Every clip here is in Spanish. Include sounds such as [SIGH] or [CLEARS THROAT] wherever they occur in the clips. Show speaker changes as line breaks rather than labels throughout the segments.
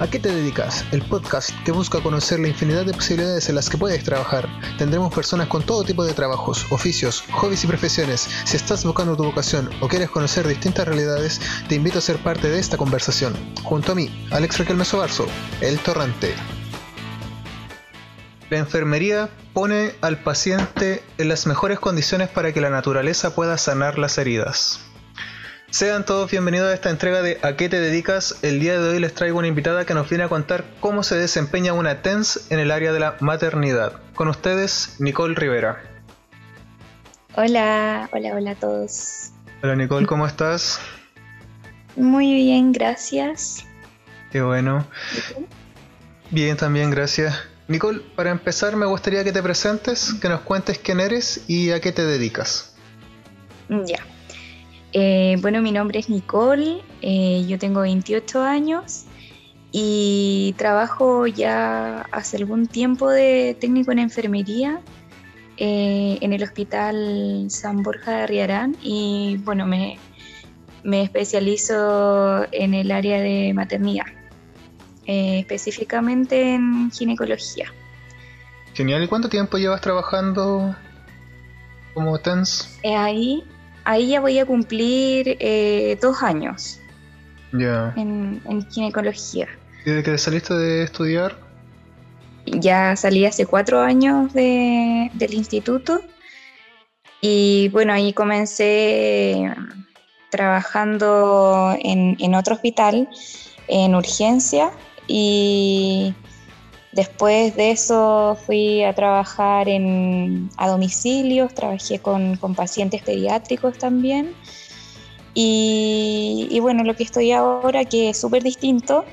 ¿A qué te dedicas? El podcast que busca conocer la infinidad de posibilidades en las que puedes trabajar. Tendremos personas con todo tipo de trabajos, oficios, hobbies y profesiones. Si estás buscando tu vocación o quieres conocer distintas realidades, te invito a ser parte de esta conversación. Junto a mí, Alex Raquel Mesobarzo, El Torrante. La enfermería pone al paciente en las mejores condiciones para que la naturaleza pueda sanar las heridas. Sean todos bienvenidos a esta entrega de ¿A qué te dedicas? El día de hoy les traigo una invitada que nos viene a contar cómo se desempeña una TENS en el área de la maternidad. Con ustedes, Nicole Rivera.
Hola, hola, hola a todos.
Hola Nicole, ¿cómo estás?
Muy bien, gracias.
Qué bueno. Bien, también, gracias. Nicole, para empezar me gustaría que te presentes, que nos cuentes quién eres y a qué te dedicas.
Ya. Eh, bueno, mi nombre es Nicole, eh, yo tengo 28 años y trabajo ya hace algún tiempo de técnico en enfermería eh, en el Hospital San Borja de Riarán y bueno, me, me especializo en el área de maternidad, específicamente en ginecología.
Genial, ¿y cuánto tiempo llevas trabajando como TENS?
ahí ahí ya voy a cumplir eh, dos años en, en ginecología.
¿Y desde que saliste de estudiar?
Ya salí hace cuatro años de- del instituto y bueno, ahí comencé trabajando en, en otro hospital, en urgencia y después de eso fui a trabajar en, a domicilios, trabajé con, con pacientes pediátricos también. Y, bueno, lo que estoy ahora que es súper distinto,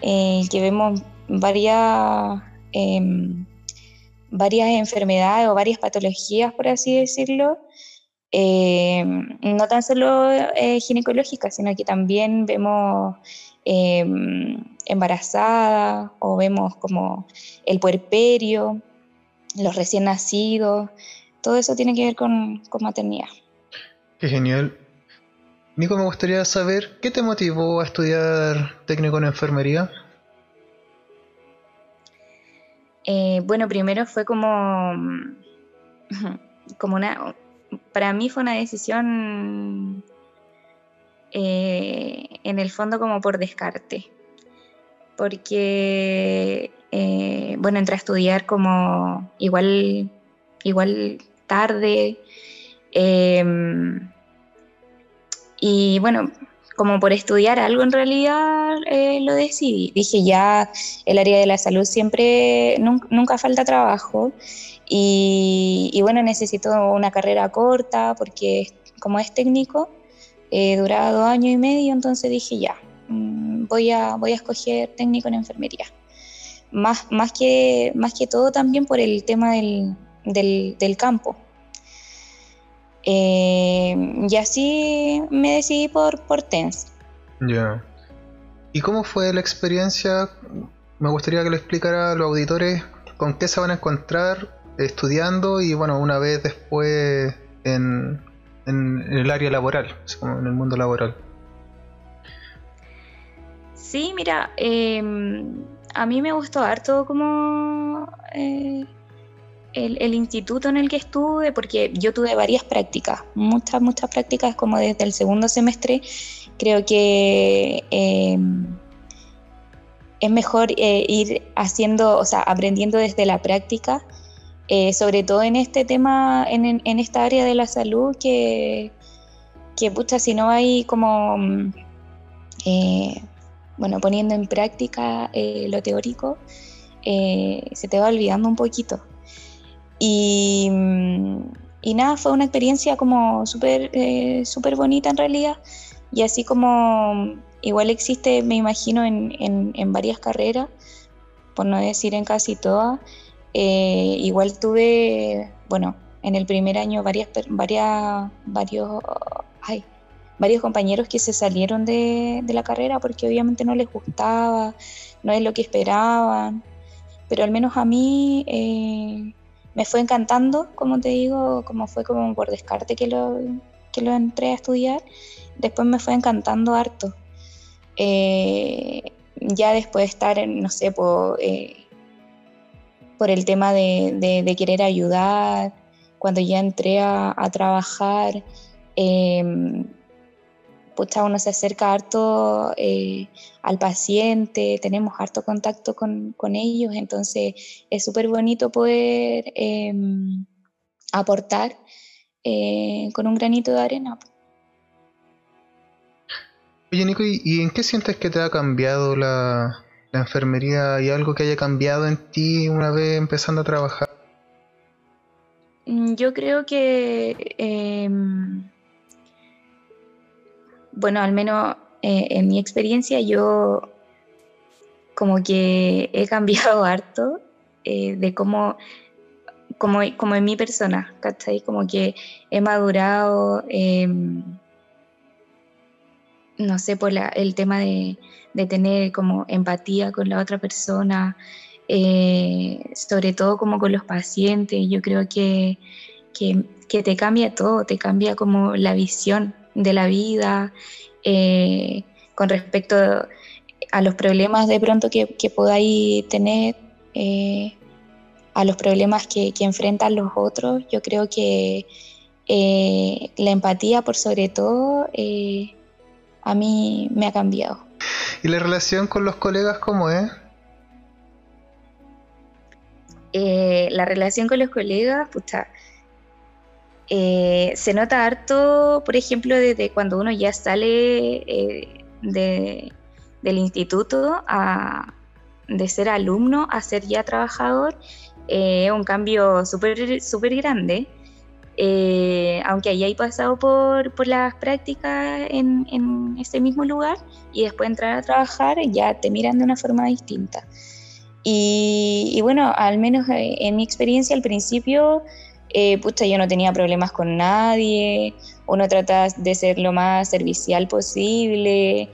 eh, que vemos varias em, varias enfermedades o varias patologías, por así decirlo, em, no tan solo eh, ginecológicas, sino que también vemos em, embarazadas o vemos como el puerperio, los recién nacidos, todo eso tiene que ver con, con maternidad.
Qué genial. Nico, me gustaría saber qué te motivó a estudiar técnico en enfermería.
Eh, bueno, primero fue como, como una, para mí fue una decisión eh, en el fondo como por descarte, porque, eh, bueno, entré a estudiar como igual, igual tarde, em, y bueno, como por estudiar algo en realidad eh, lo decidí. Dije ya, el área de la salud siempre, nun- nunca, falta trabajo y, y bueno, necesito una carrera corta porque como es técnico, eh, duraba dos años y medio, entonces dije ya, mm, voy, a, voy a escoger técnico en enfermería. Más, más, que, más que todo también por el tema del, del, campo. Eh, y así me decidí por, por TENS.
Ya. ¿Y cómo fue la experiencia? Me gustaría que lo explicara a los auditores con qué se van a encontrar estudiando y bueno, una vez después en, en el área laboral, en el mundo laboral.
Sí, mira, eh, a mí me gustó harto como eh, el, instituto en el que estuve, porque yo tuve varias prácticas, muchas, muchas prácticas como desde el segundo semestre. Creo que eh, es mejor eh, ir haciendo, o sea, aprendiendo desde la práctica, eh, sobre todo en este tema, en, esta área de la salud, que, que pucha, si no hay como... mm, eh, bueno, poniendo en práctica eh, lo teórico, se te va olvidando un poquito. Y, mm, nada, fue una experiencia como súper súper bonita en realidad. Y así como mm, igual existe, me imagino, en- en varias carreras, por no decir en casi todas, eh, igual tuve, bueno, en el primer año varias, varias, varios, varios compañeros que se salieron de, la carrera porque obviamente no les gustaba, no es lo que esperaban, pero al menos a mí eh, me fue encantando, como te digo, como fue como por descarte que lo, que lo entré a estudiar, después me fue encantando harto. Eh, ya después de estar, no sé, por, eh, por el tema de, querer ayudar, cuando ya entré a, trabajar, eh, pues uno se acerca harto eh, al paciente, tenemos harto contacto con, ellos, entonces es súper bonito poder em, aportar eh, con un granito de arena.
Oye Nico, ¿y, en qué sientes que te ha cambiado la, la enfermería? ¿Hay algo que haya cambiado en ti una vez empezando a trabajar?
Mm, yo creo que em, bueno, al menos eh, en mi experiencia yo como que he [LAUGHS] cambiado harto eh, de cómo, como, en mi persona, ¿cachai? Como que he madurado, em, no sé, por el tema de, tener como empatía con la otra persona, eh, sobre todo como con los pacientes, yo creo que, que te cambia todo, te cambia como la visión de la vida, eh, con respecto a los problemas de pronto que, podáis tener, eh, a los problemas que, enfrentan los otros. Yo creo que la empatía, por sobre todo, a mí me ha cambiado.
¿Y la relación con los colegas cómo es?
la relación con los colegas, pucha, eh, se nota harto, por ejemplo, desde cuando uno ya sale eh, del instituto a, de ser alumno a ser ya trabajador, eh, es un cambio súper super grande. Aunque hayáis pasado por, por las prácticas en, en, ese mismo lugar y después entrar a trabajar, ya te miran de una forma distinta. Y, y bueno, al menos en mi experiencia al principio eh, yo no tenía problemas con nadie, uno trata de ser lo más servicial posible,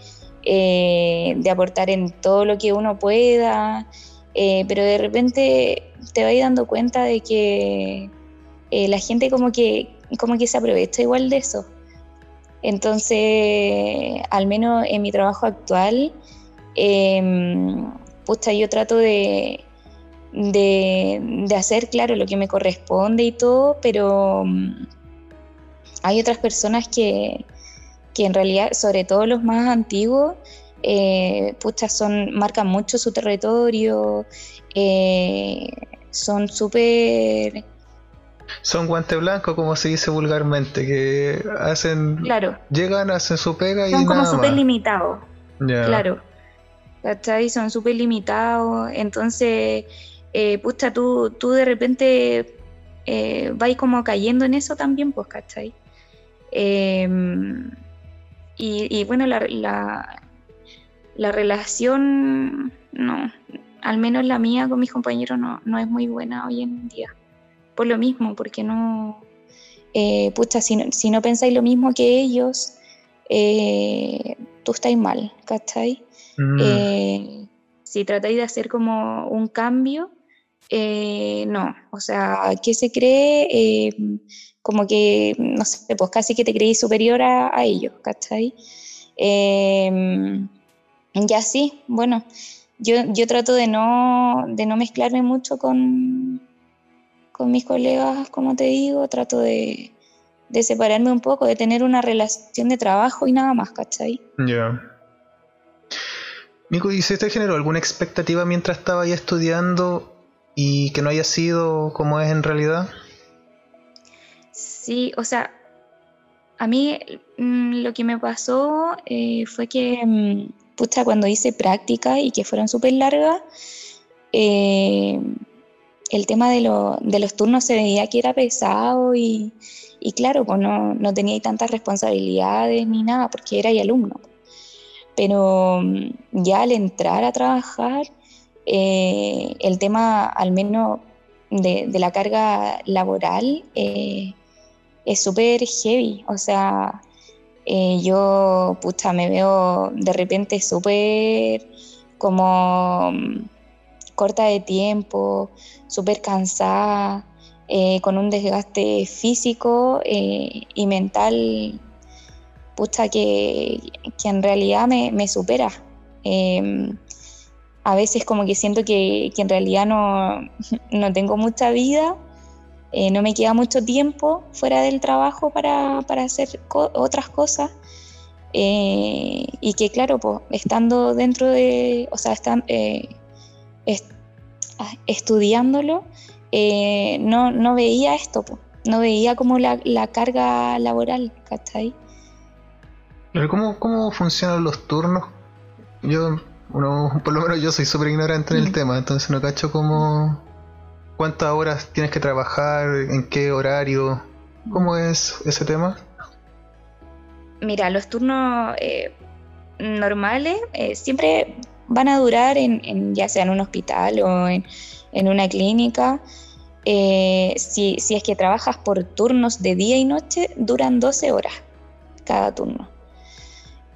eh, de aportar en todo lo que uno pueda, eh, pero de repente te vas dando cuenta de que eh, la gente como que, como que se aprovecha igual de eso. Entonces, al menos en mi trabajo actual, em, yo trato de, de, hacer, claro, lo que me corresponde y todo, pero mm, hay otras personas que, en realidad, sobre todo los más antiguos, eh, son, marcan mucho su territorio, eh, son súper...
Son guante blanco, como se dice vulgarmente, que hacen...
Claro.
Llegan, hacen su pega y...
Son como súper limitados. Claro. ¿Cachai? Son súper limitados. Entonces, eh, pucha, tú, tú de repente eh, vais como cayendo en eso también, pues, ¿cachai? Em, y, bueno, la, la, relación, no, al menos la mía con mis compañeros no, no es muy buena hoy en día. Por lo mismo, porque no, eh, pucha, si no, si no pensáis lo mismo que ellos, eh, tú estáis mal, ¿cachai? Mm. si tratáis de hacer como un cambio, eh, no, o sea, ¿qué se cree? Eh, como que, no sé, pues casi que te creí superior a, ellos, ¿cachai? Ya sí, bueno, yo, yo trato de no, de no mezclarme mucho con, con mis colegas, como te digo, trato de, de separarme un poco, de tener una relación de trabajo y nada más, ¿cachai?
Ya. Nico, ¿y se te generó alguna expectativa mientras estaba ahí estudiando y que no haya sido como es en realidad?
Sí, o sea, a mí mm, lo que me pasó eh, fue que, mm, pucha, cuando hice práctica y que fueron súper largas, eh, el tema de, los turnos se veía que era pesado y, claro, pues no, no tenía tantas responsabilidades ni nada porque era y alumno. Pero mm, ya al entrar a trabajar, eh, el tema, al menos de, la carga laboral, eh, es súper heavy. O sea, eh, yo, pucha, me veo de repente súper como mm, corta de tiempo, súper cansada, con un desgaste físico y mental, pucha, que, en realidad me, me supera. Em, a veces como que siento que, en realidad no, [LAUGHS] no, tengo mucha vida, eh, no me queda mucho tiempo fuera del trabajo para, hacer otras cosas. Eh, y que claro, pues estando dentro de, o sea, eh, ah, estudiándolo, no, no, veía esto, no veía como la, la carga laboral, ¿cachai?
¿Cómo, ¿Cómo funcionan los turnos? Yo uno, por lo menos yo soy súper ignorante en el mm. tema, entonces no cacho cómo, cuántas horas tienes que trabajar, en qué horario, cómo es ese tema.
Mira, los turnos eh, normales eh, siempre van a durar en, ya sea en un hospital o en, una clínica. Eh, si, si es que trabajas por turnos de día y noche, duran 12 horas cada turno.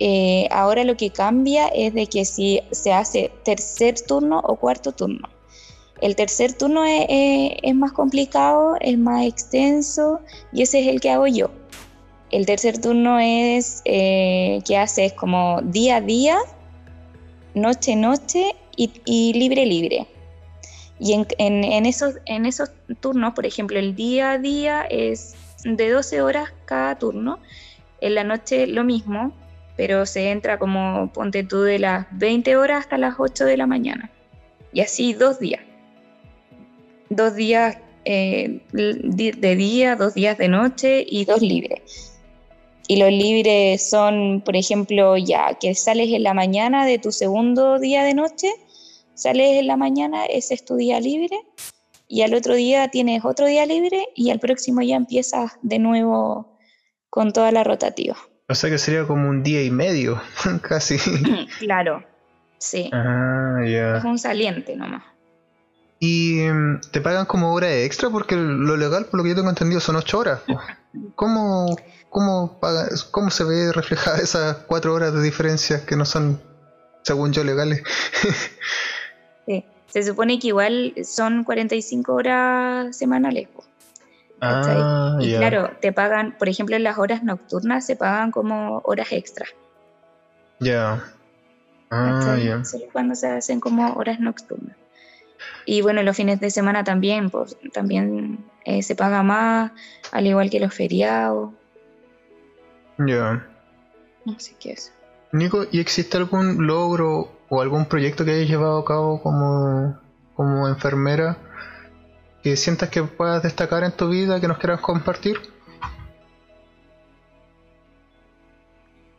Eh, ahora lo que cambia es de que si se hace tercer turno o cuarto turno. El tercer turno es, más complicado, es más extenso y ese es el que hago yo. El tercer turno es eh, que haces como día a día, noche noche y, libre libre. Y en, esos, en esos turnos, por ejemplo, el día a día es de 12 horas cada turno, en la noche lo mismo, pero se entra como, ponte tú, de las 20 horas hasta las 8 de la mañana. Y así dos días. Dos días eh, de día, dos días de noche y dos libres. Y los libres son, por ejemplo, ya que sales en la mañana de tu segundo día de noche, sales en la mañana, ese es tu día libre, y al otro día tienes otro día libre y al próximo ya empiezas de nuevo con toda la rotativa.
O sea que sería como un día y medio, [LAUGHS] casi. [CLEARS THROAT]
Claro, sí.
Ah, ya.
Es un saliente nomás.
¿Y em, te pagan como hora extra? Porque lo legal, por lo que yo tengo entendido, son ocho horas. ¿Cómo, cómo, cómo se ve reflejada esas cuatro horas de diferencia que no son, según yo, legales? [LAUGHS]
sí, se supone que igual son 45 horas semanales.
Ah,
y claro, te pagan, por ejemplo, en las horas nocturnas se pagan como horas extra.
Ya. Ah, ya.
cuando se hacen como horas nocturnas. Y bueno, los fines de semana también, pues también eh, se paga más, al igual que los feriados.
Ya.
Así que eso.
Nico, ¿y existe algún logro o algún proyecto que hayas llevado a cabo como, como enfermera que sientas que puedas destacar en tu vida, que nos quieras compartir?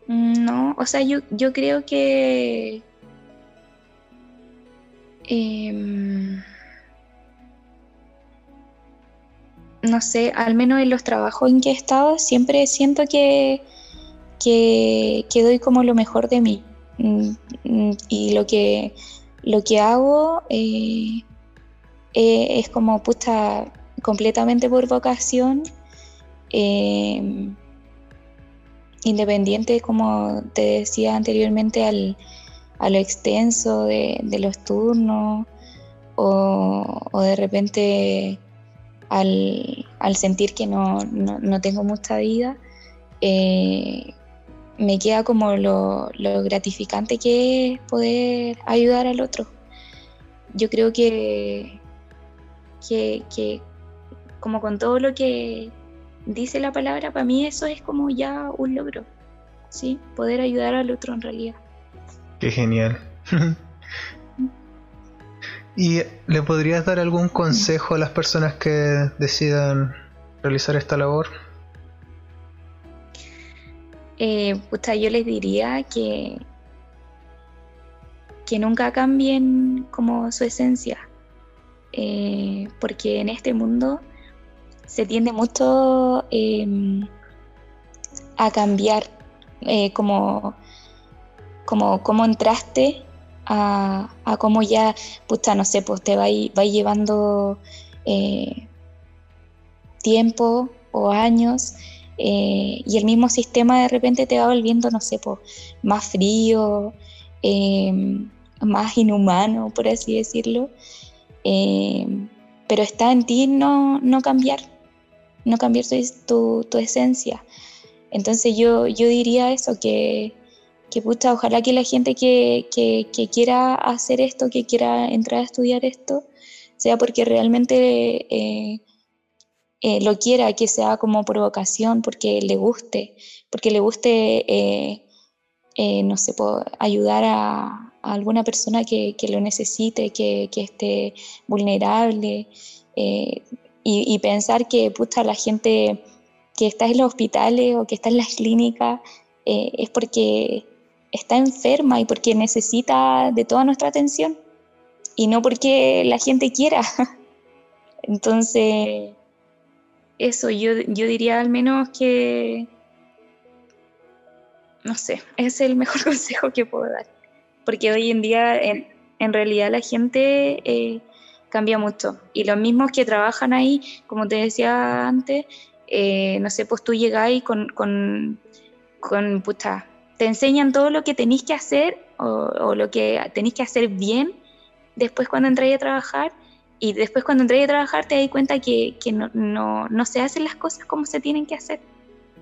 No, o sea, yo, yo creo que... Em, no sé, al menos en los trabajos en que he estado, siempre siento que, que, doy como lo mejor de mí. Mm, mm, y lo que, lo que hago eh, eh, es como puesta completamente por vocación, eh, independiente, como te decía anteriormente, al, a lo extenso de, los turnos o, de repente al, sentir que no, tengo mucha vida. Eh, me queda como lo, lo, gratificante que es poder ayudar al otro. Yo creo que, que, como con todo lo que dice la palabra, para mí eso es como ya un logro, ¿sí? Poder ayudar al otro en realidad.
Qué genial. [LAUGHS] ¿Y le podrías dar algún consejo a las personas que decidan realizar esta labor?
Eh, yo les diría que, que nunca cambien como su esencia, eh, porque en este mundo se tiende mucho em, a cambiar eh, como, como, como entraste a, a cómo ya, puta, no sé, pues te va, va llevando eh, tiempo o años y el mismo sistema de repente te va volviendo, no sé, pues más frío, em, más inhumano, por así decirlo. Eh, pero está en ti no, no cambiar, no cambiar tu, tu, esencia. Entonces yo, yo diría eso, que, que pucha, ojalá que la gente que, quiera hacer esto, que quiera entrar a estudiar esto, sea porque realmente eh, eh, lo quiera, que sea como provocación, porque le guste, porque le guste, eh, no sé, ayudar a, alguna persona que, lo necesite, que, esté vulnerable, y, pensar que pucha, la gente que está en los hospitales o que está en las clínicas es porque está enferma y porque necesita de toda nuestra atención y no porque la gente quiera. [LAUGHS] Entonces, eso yo, yo diría al menos que, no sé, es el mejor [LAUGHS] consejo que puedo dar. Porque hoy en día, en, en realidad, la gente eh, cambia mucho. Y los mismos que trabajan ahí, como te decía antes, eh, no sé, pues tú llegáis con, con, con puta, te enseñan todo lo que tenéis que hacer o, lo que tenéis que hacer bien después cuando entráis a trabajar y después cuando entráis a trabajar te das cuenta que, no, se hacen las cosas como se tienen que hacer.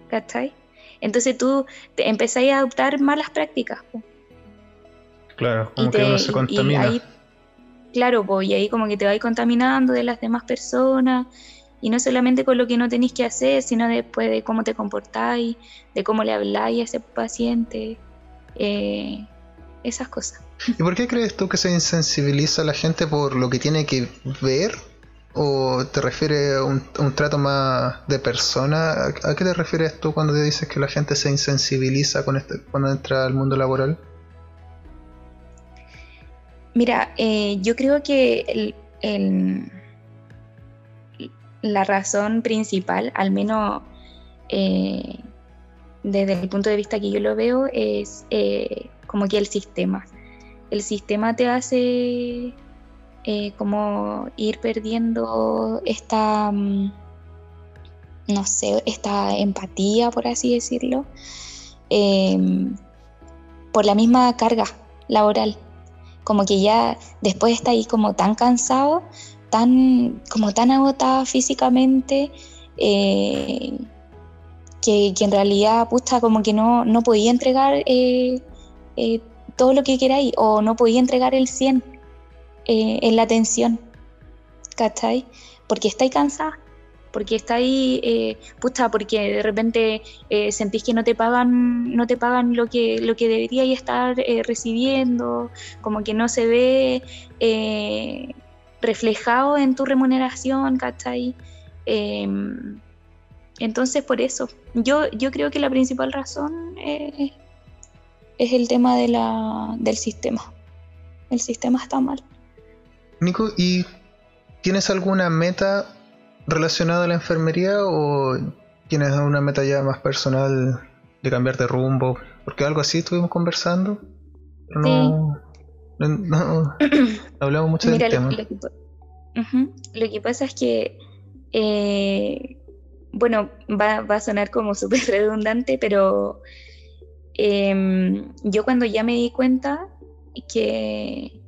¿Cachai? Entonces tú te empezáis a adoptar malas prácticas.
Claro, como que uno se contamina.
claro, pues, y ahí como que te vais contaminando de las demás personas y no solamente con lo que no tenéis que hacer, sino después de cómo te comportáis, de cómo le habláis a ese paciente, eh, esas cosas.
¿Y por qué crees tú que se insensibiliza a la gente por lo que tiene que ver? ¿O te refieres a un, trato más de persona? ¿A, qué te refieres tú cuando te dices que la gente se insensibiliza con este, cuando entra al mundo laboral?
Mira, eh, yo creo que el la razón principal, al menos eh, desde el punto de vista que yo lo veo, es eh, como que el sistema. El sistema te hace eh, como ir perdiendo esta, mm, no sé, esta empatía, por así decirlo, em, por la misma carga laboral. Como que ya después está ahí como tan cansado, tan, como tan agotada físicamente eh, que, en realidad, puta, como que no, no podía entregar eh, eh, todo lo que queráis o no podía entregar el 100 en la atención, ¿cachai? Porque estáis cansada, porque estáis, eh, puta, porque de repente sentís que no te pagan, no te pagan lo que, lo que estar recibiendo, como que no se ve reflejado en tu remuneración, ¿cachai? Em, entonces, por eso, yo, yo creo que la principal razón es el tema de la, del sistema. El sistema está mal.
Nico, ¿y tienes alguna meta relacionada a la enfermería o tienes una meta ya más personal de cambiar de rumbo? Porque algo así estuvimos conversando. no, no, [CLEARS THROAT] hablamos mucho del tema.
Lo, que, pasa es que, eh, bueno, va, a sonar como [LAUGHS] súper redundante, pero em, yo cuando ya me di cuenta que,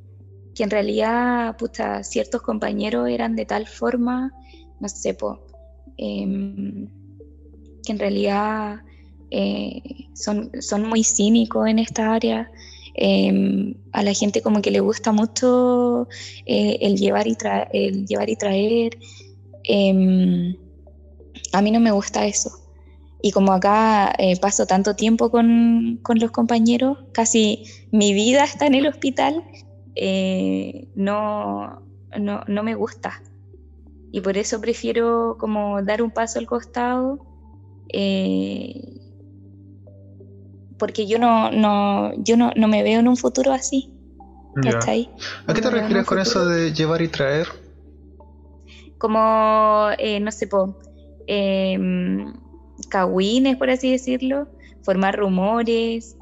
que en realidad, puta, ciertos compañeros eran de tal forma, no sé, po, em, que en realidad eh, son, son muy cínicos en esta área Em, a la gente como que le gusta mucho eh, el, llevar y el llevar y traer. Em, a mí no me gusta eso. Y como acá eh, paso tanto tiempo con, con, los compañeros, casi mi vida está en el hospital, eh, no, no, no, me gusta. Y por eso prefiero como dar un paso al costado porque yo no, no, yo no, no me veo en un futuro así.
¿A qué te refieres con eso de llevar y traer?
Como, eh, no sé, po, eh, por así decirlo, formar rumores.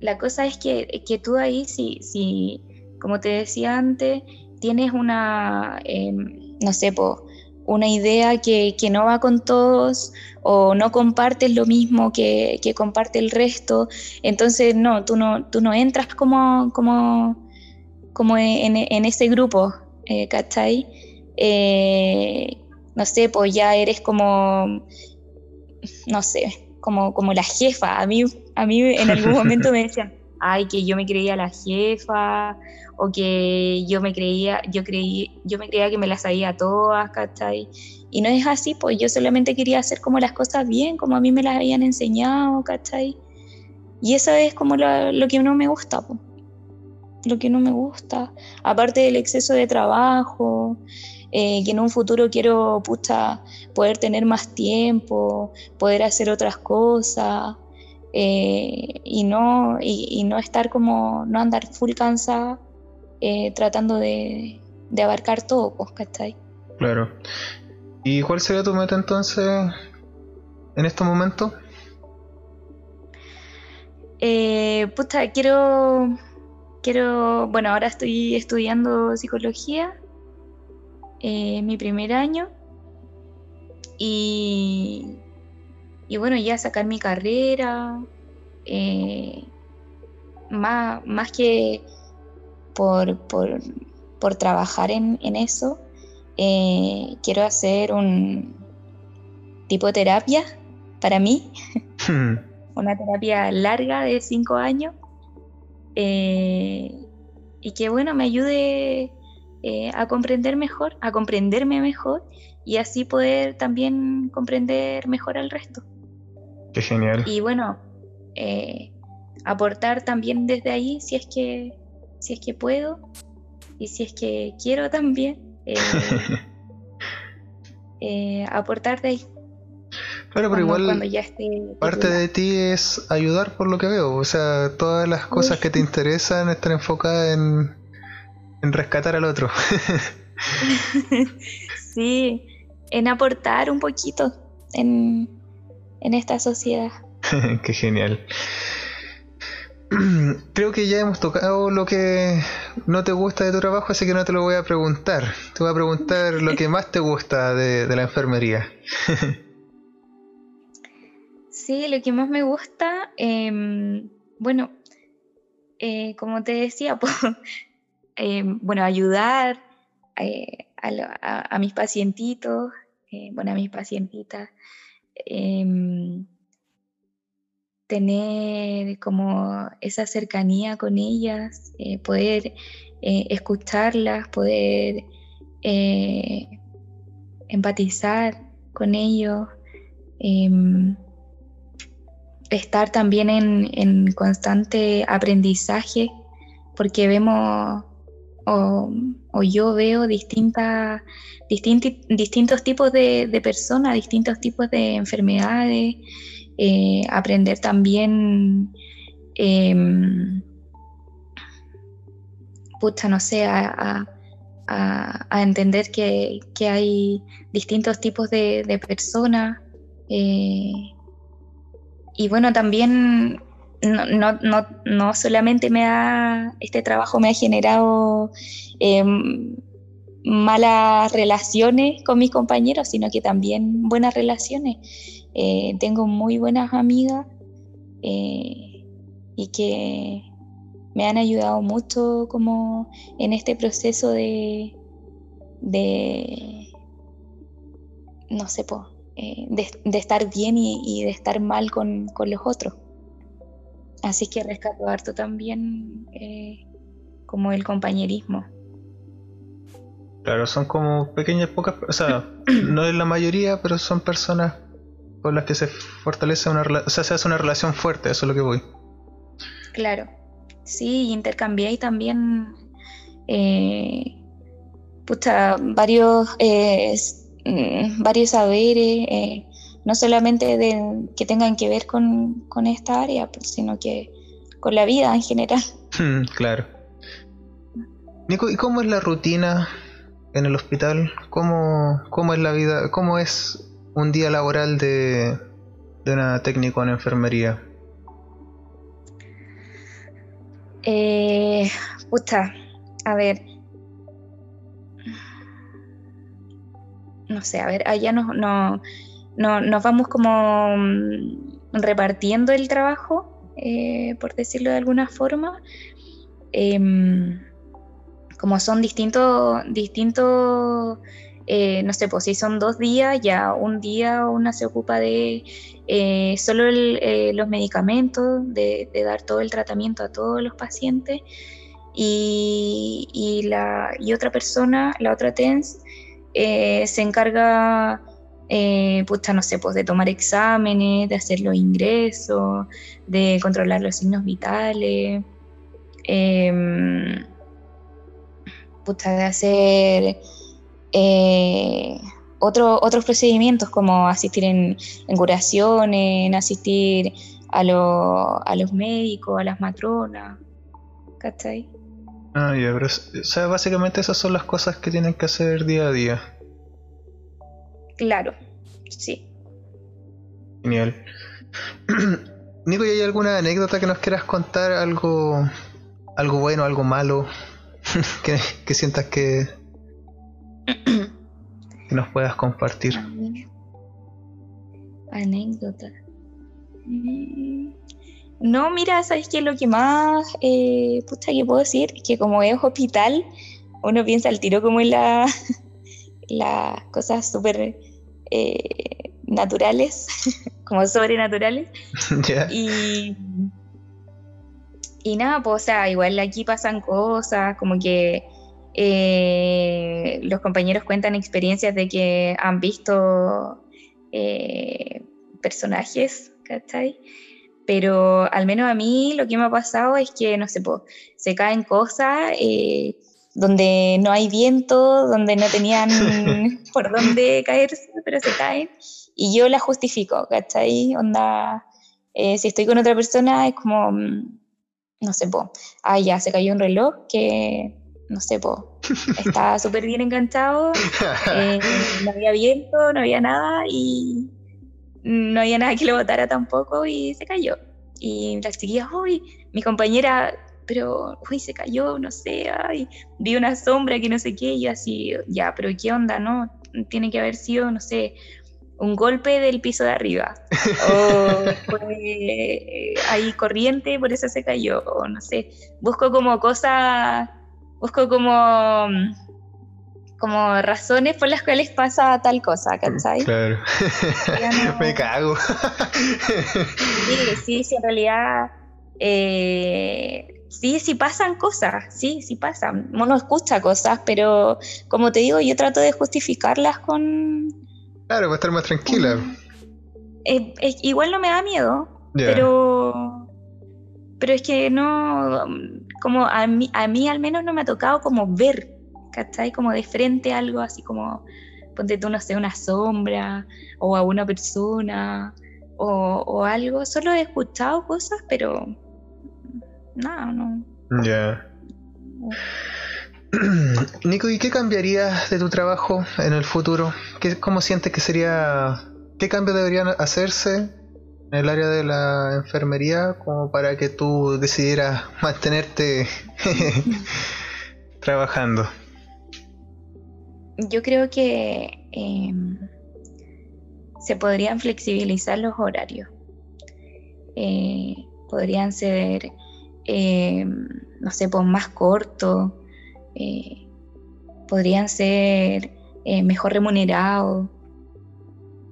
La cosa es que, que tú ahí, si, si, como te decía antes, tienes una, em, no sé, po, una idea que, no va con todos o no compartes lo mismo que, comparte el resto. Entonces, no, tú no, tú no entras como, como, como en, ese grupo, eh, ¿cachai? Eh, no sé, pues ya eres como, no sé, como, como la jefa. A mí, A mí en algún momento me decían, ay, que yo me creía la jefa, o que yo me creía, yo creí, yo me creía que me las sabía todas, ¿cachai? Y no es así, pues yo solamente quería hacer como las cosas bien, como a mí me las habían enseñado, ¿cachai? Y eso es como lo, que no me gusta, pues. Lo que no me gusta, aparte del exceso de trabajo, eh, que en un futuro quiero puta, poder tener más tiempo, poder hacer otras cosas eh, y, no, y, no estar como, no andar full cansada eh, tratando de, abarcar todo, pues, ¿cachai?
Claro. ¿Y cuál sería tu meta entonces en este momento?
puta, quiero, quiero, bueno, ahora estoy estudiando psicología eh, mi primer año y, y, bueno, ya sacar mi carrera, eh, más, más, que por, por, por trabajar en, en eso, eh, quiero hacer un tipo de terapia para mí, hmm. [LAUGHS] una terapia larga de cinco años. y que bueno, me ayude eh, a comprender mejor, a comprenderme mejor y así poder también comprender mejor al resto.
Qué genial.
Y bueno, eh, aportar también desde ahí si es que si es que puedo y si es que quiero también eh, [LAUGHS] aportar de ahí.
Claro, pero igual parte de ti es ayudar por lo que veo. O sea, todas las cosas que te interesan están enfocadas en, en rescatar al otro. [LAUGHS]
sí, en aportar un poquito en, esta sociedad. [LAUGHS]
Qué genial. Creo que ya hemos tocado lo que no te gusta de tu trabajo, así que no te lo voy a preguntar. Te voy a preguntar lo que más te gusta de, la enfermería. [LAUGHS]
sí, lo que más me gusta, em, bueno, eh, como te decía, [LAUGHS] pues, eh, bueno, ayudar eh, a, mis pacientitos, eh, bueno, a mis pacientitas, em, tener como esa cercanía con ellas, poder escucharlas, poder empatizar con ellos, em, estar también en constante aprendizaje, porque vemos o, yo veo distintas, distintos tipos de, personas, distintos tipos de enfermedades, eh, aprender también, em, no sé, a, entender que, hay distintos tipos de, personas. Eh, y bueno, también no, no, no, solamente me ha, este trabajo me ha generado em, malas relaciones con mis compañeros, sino que también buenas relaciones. Eh, tengo muy buenas amigas eh, y que me han ayudado mucho como en este proceso de, de no sé, eh, de, estar bien y, de estar mal con los otros. Así que rescato harto también como el compañerismo.
Claro, son como pequeñas, pocas, o sea, [CLEARS THROAT] no es la mayoría, pero son personas con las que se fortalece una relación, o sea, se hace una relación fuerte, eso es lo que voy.
Claro, sí, intercambié y también eh, varios, eh, mm, varios saberes, eh, no solamente de, que tengan que ver con, esta área, pues, sino que con la vida en general. [LAUGHS]
Hmm, claro. Nico, ¿y cómo es la rutina en el hospital? ¿Cómo, cómo es la vida? ¿Cómo es un día laboral de, de una técnico en enfermería?
Eh, a ver. No sé, a ver, allá no, no, no, nos vamos como mm, repartiendo el trabajo, eh, por decirlo de alguna forma. Em, como son distintos, distintos eh, no sé, pues si son dos días, ya un día una se ocupa de eh, solo los medicamentos, de, dar todo el tratamiento a todos los pacientes. Y, la, y otra persona, la otra TENS, se encarga eh, no sé, pues de tomar exámenes, de hacer los ingresos, de controlar los signos vitales, eh, de hacer eh, otros procedimientos como asistir en, curaciones, en asistir a, a los médicos, a las matronas, ¿cachai?
Ah, ya, pero o sea, básicamente esas son las cosas que tienen que hacer día a día.
Claro, sí.
Genial. [CLEARS THROAT] Nico, ¿y hay alguna anécdota que nos quieras contar? ¿Algo, algo bueno, algo malo? [LAUGHS] que, sientas que, que nos puedas compartir.
Anécdota. Mm. No, mira, ¿sabes qué? Lo que más, eh, que puedo decir es que como es hospital, uno piensa al tiro como en la, [LAUGHS] las cosas súper eh, naturales, [LAUGHS] como sobrenaturales. [LAUGHS] Y, y nada, pues, o sea, igual aquí pasan cosas, como que eh, los compañeros cuentan experiencias de que han visto eh, personajes, ¿cachai? Pero al menos a mí lo que me ha pasado es que, no sé, pues, se caen cosas donde no hay viento, donde no tenían [LAUGHS] por dónde caerse, pero se caen. Y yo la justifico, ¿cachai? Onda, eh, si estoy con otra persona es como, mm, no sé, po, ah, ya, se cayó un reloj que, no sé, po, estaba súper bien enganchado, eh, no había viento, no había nada y no había nada que lo botara tampoco y se cayó. Y las chiquillas, uy, mi compañera pero, uy, se cayó, no sé, ay, vi una sombra que no sé qué, y así, ya, pero ¿qué onda, no? Tiene que haber sido, no sé, un golpe del piso de arriba, [LAUGHS] o fue ahí corriente, por eso se cayó, o no sé, busco como cosas, busco como como razones por las cuales pasa tal cosa, ¿cachai?
Claro. [LAUGHS] Me cago. [LAUGHS]
sí, sí, sí, en realidad eh, sí, sí pasan cosas, sí, sí pasan. Uno escucha cosas, pero como te digo, yo trato de justificarlas con...
Claro, para estar más tranquila.
Eh, igual no me da miedo, pero... Pero es que no, como a mí, a mí al menos no me ha tocado como ver, ¿cachai? Como de frente algo así como, ponte tú, no sé, una sombra o a una persona o, o algo. Solo he escuchado cosas, pero no, no.
Ya. [CLEARS THROAT] Nico, ¿y qué cambiarías de tu trabajo en el futuro? ¿Qué, ¿Cómo sientes que sería... ¿Qué cambios deberían hacerse en el área de la enfermería como para que tú decidieras mantenerte [LAUGHS] trabajando?
Yo creo que em, se podrían flexibilizar los horarios. Eh, podrían ser eh, no sé, pues más cortos, eh, podrían ser eh, mejor remunerados,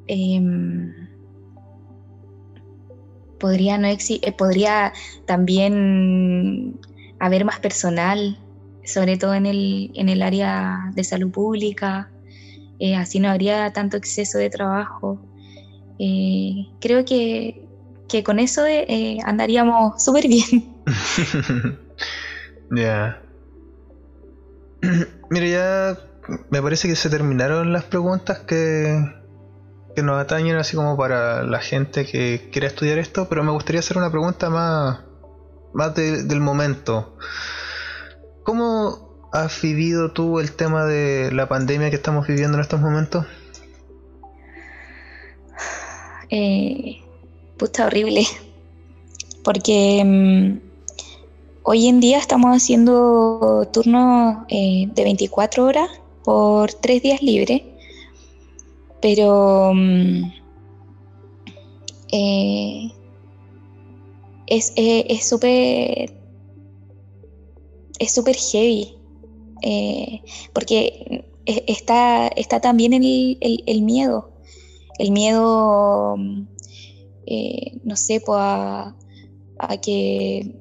em, podría, no podría también haber más personal, sobre todo en el, en el área de salud pública, así no habría tanto exceso de trabajo. creo que, que con eso andaríamos [LAUGHS] súper bien. [LAUGHS]
ya. [CLEARS THROAT] Mira, ya me parece que se terminaron las preguntas que, que nos atañen así como para la gente que quiera estudiar esto, pero me gustaría hacer una pregunta más, más del momento. ¿Cómo has vivido tú el tema de la pandemia que estamos viviendo en estos momentos?
Eh, puta horrible. Porque mm, Hoy en día estamos haciendo turnos eh, de 24 horas por tres días libres, pero mm, eh, eh, es súper es súper heavy porque está, está también el, el, miedo. El miedo, eh, no sé, pues a, que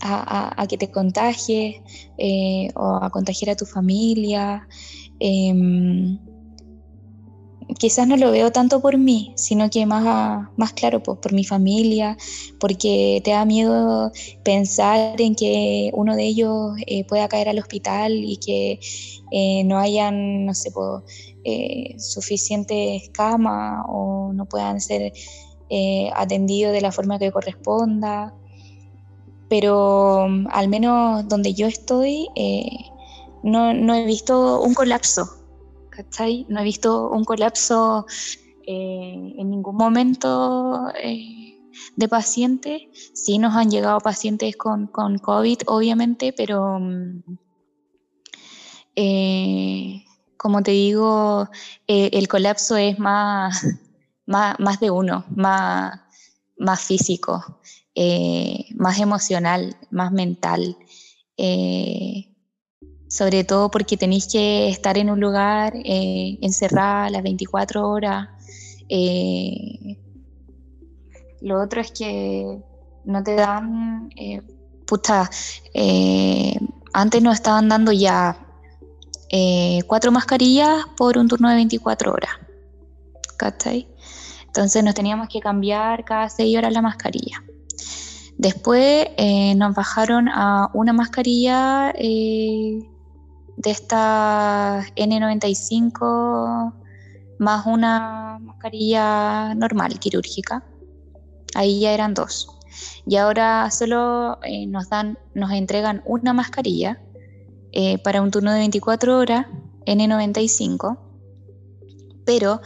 a, que te contagies eh, o a contagiar a tu familia. Em, quizás no lo veo tanto por mí, sino que más, más claro, pues, por mi familia, porque te da miedo pensar en que uno de ellos eh, pueda caer al hospital y que eh, no hayan, no sé, pues, eh, suficientes camas o no puedan ser atendidos de la forma que corresponda. Pero mm, al menos donde yo estoy, no, no he visto un colapso No he visto un colapso eh, en ningún momento eh, de pacientes. Sí nos han llegado pacientes con, COVID, obviamente, pero mm, eh, como te digo, el colapso es [LAUGHS] más, más, de uno, más, más físico, más emocional, más mental sobre todo porque tenéis que estar en un lugar eh, encerrada las 24 horas. Eh, lo otro es que no te dan, eh, puta, antes nos estaban dando ya cuatro mascarillas por un turno de 24 horas. ¿Cachai? Entonces nos teníamos que cambiar cada 6 horas la mascarilla. Después nos bajaron a una mascarilla de esta N95 más una mascarilla normal, quirúrgica. Ahí ya eran dos. Y ahora solo eh, nos dan, nos entregan una mascarilla eh, para un turno de 24 horas, N95. Pero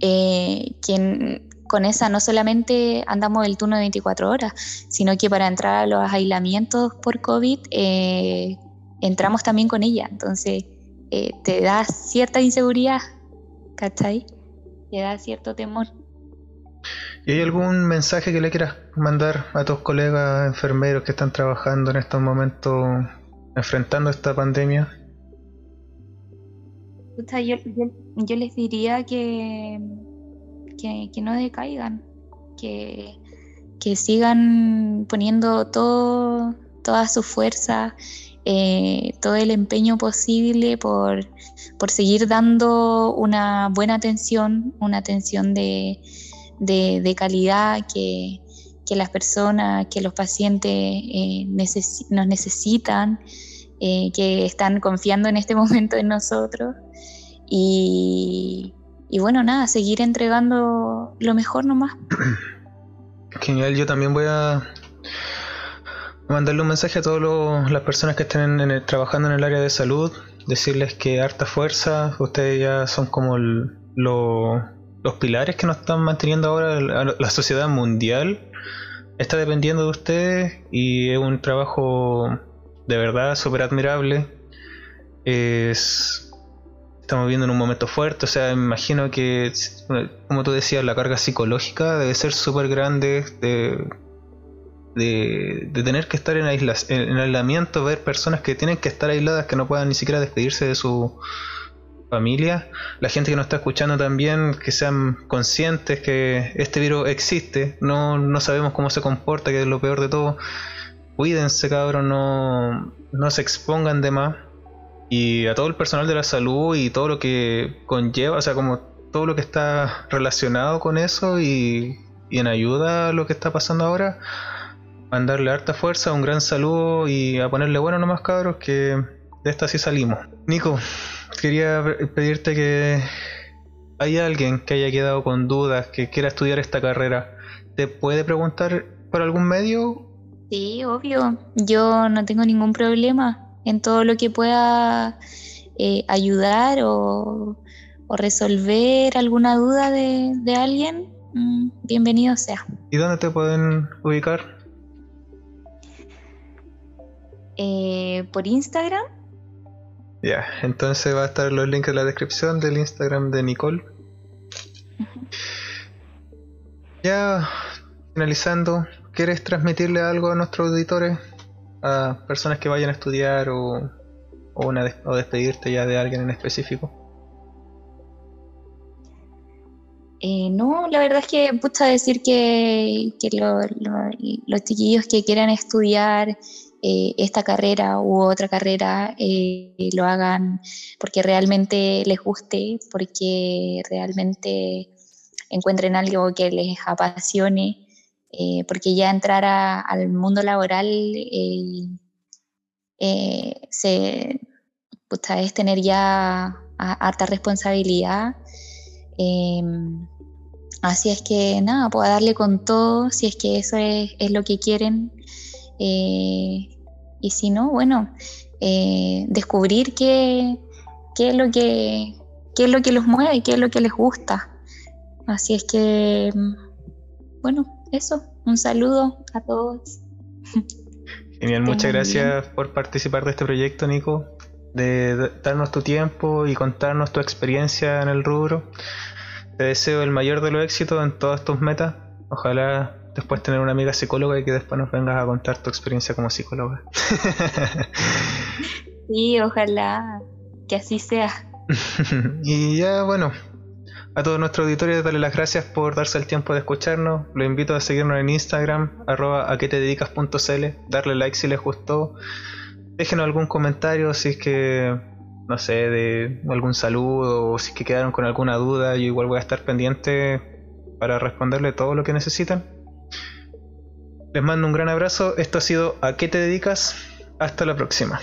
eh, quien con esa no solamente andamos el turno de 24 horas, sino que para entrar a los aislamientos por COVID entramos también con ella. Entonces, eh, te da cierta inseguridad, ¿cachai? Te da cierto temor.
¿Y hay algún mensaje que le quieras mandar a tus colegas enfermeros que están trabajando en estos momentos enfrentando esta pandemia?
Yo, yo, les diría que, que, no decaigan, que, que sigan poniendo todo, toda su fuerza eh, todo el empeño posible por, seguir dando una buena atención, una atención de, calidad que, las personas, que los pacientes eh, nos necesitan, eh, que están confiando en este [LAUGHS] momento en nosotros. Y, y bueno, nada, seguir entregando lo mejor nomás.
Genial, yo también voy a mandarle un mensaje a todas las personas que estén trabajando en el área de salud, decirles que harta fuerza, ustedes ya son como los pilares que nos están manteniendo ahora la, sociedad mundial. Está dependiendo de ustedes y es un trabajo de verdad súper admirable. Es, estamos viviendo en un momento fuerte, o sea, imagino que, como tú decías, la carga psicológica debe ser súper grande. De, de, tener que estar en, en, aislamiento, ver personas que tienen que estar aisladas, que no puedan ni siquiera despedirse de su familia, la gente que nos está escuchando también, que sean conscientes que este virus existe, no, no sabemos cómo se comporta, que es lo peor de todo. Cuídense, cabrón, no, no se expongan de más. Y a todo el personal de la salud y todo lo que conlleva, o sea, como todo lo que está relacionado con eso y, y en ayuda a lo que está pasando ahora, mandarle harta fuerza, un gran saludo y a ponerle bueno nomás cabros que de esta sí salimos. Nico, quería pedirte que hay alguien que haya quedado con dudas, que quiera estudiar esta carrera, ¿te puede preguntar por algún medio?
Sí, obvio. Yo no tengo ningún problema en todo lo que pueda eh, ayudar o, resolver alguna duda de, alguien. Mm, bienvenido sea.
¿Y dónde te pueden ubicar?
Eh, por Instagram.
Ya, entonces va a estar los links en la descripción del Instagram de Nicole. Ya finalizando, ¿quieres transmitirle algo a nuestros auditores? A personas que vayan a estudiar o, o, una o despedirte ya de alguien en específico.
Eh, no, la verdad es que pucha decir que, los chiquillos que quieran estudiar eh, esta carrera u otra carrera eh, lo hagan porque realmente les guste, porque realmente encuentren algo que les apasione, porque ya entrar al mundo laboral se, es tener ya harta responsabilidad Em, así es que nada, puedo darle con todo si es que eso es, lo que quieren. Eh, y si no, bueno, eh, descubrir qué, qué, es lo que, qué es lo que los mueve y qué es lo que les gusta. Así es que, bueno, eso, un saludo a todos.
Genial, muchas gracias por participar de este proyecto, Nico de darnos tu tiempo y contarnos tu experiencia en el rubro. Te deseo el mayor de los éxitos en todas tus metas. Ojalá después tener una amiga psicóloga y que después nos vengas a contar tu experiencia como psicóloga. [LAUGHS]
sí, ojalá que así sea. [LAUGHS]
y ya, bueno, a todos nuestros auditores darle las gracias por darse el tiempo de escucharnos. Los invito a seguirnos en Instagram, arroba a que te dedicas.cl, darle like si les gustó déjenos algún comentario si es que, no sé, de algún saludo o si es que quedaron con alguna duda. Yo igual voy a estar pendiente para responderle todo lo que necesitan. Les mando un gran abrazo. Esto ha sido ¿A qué te dedicas? Hasta la próxima.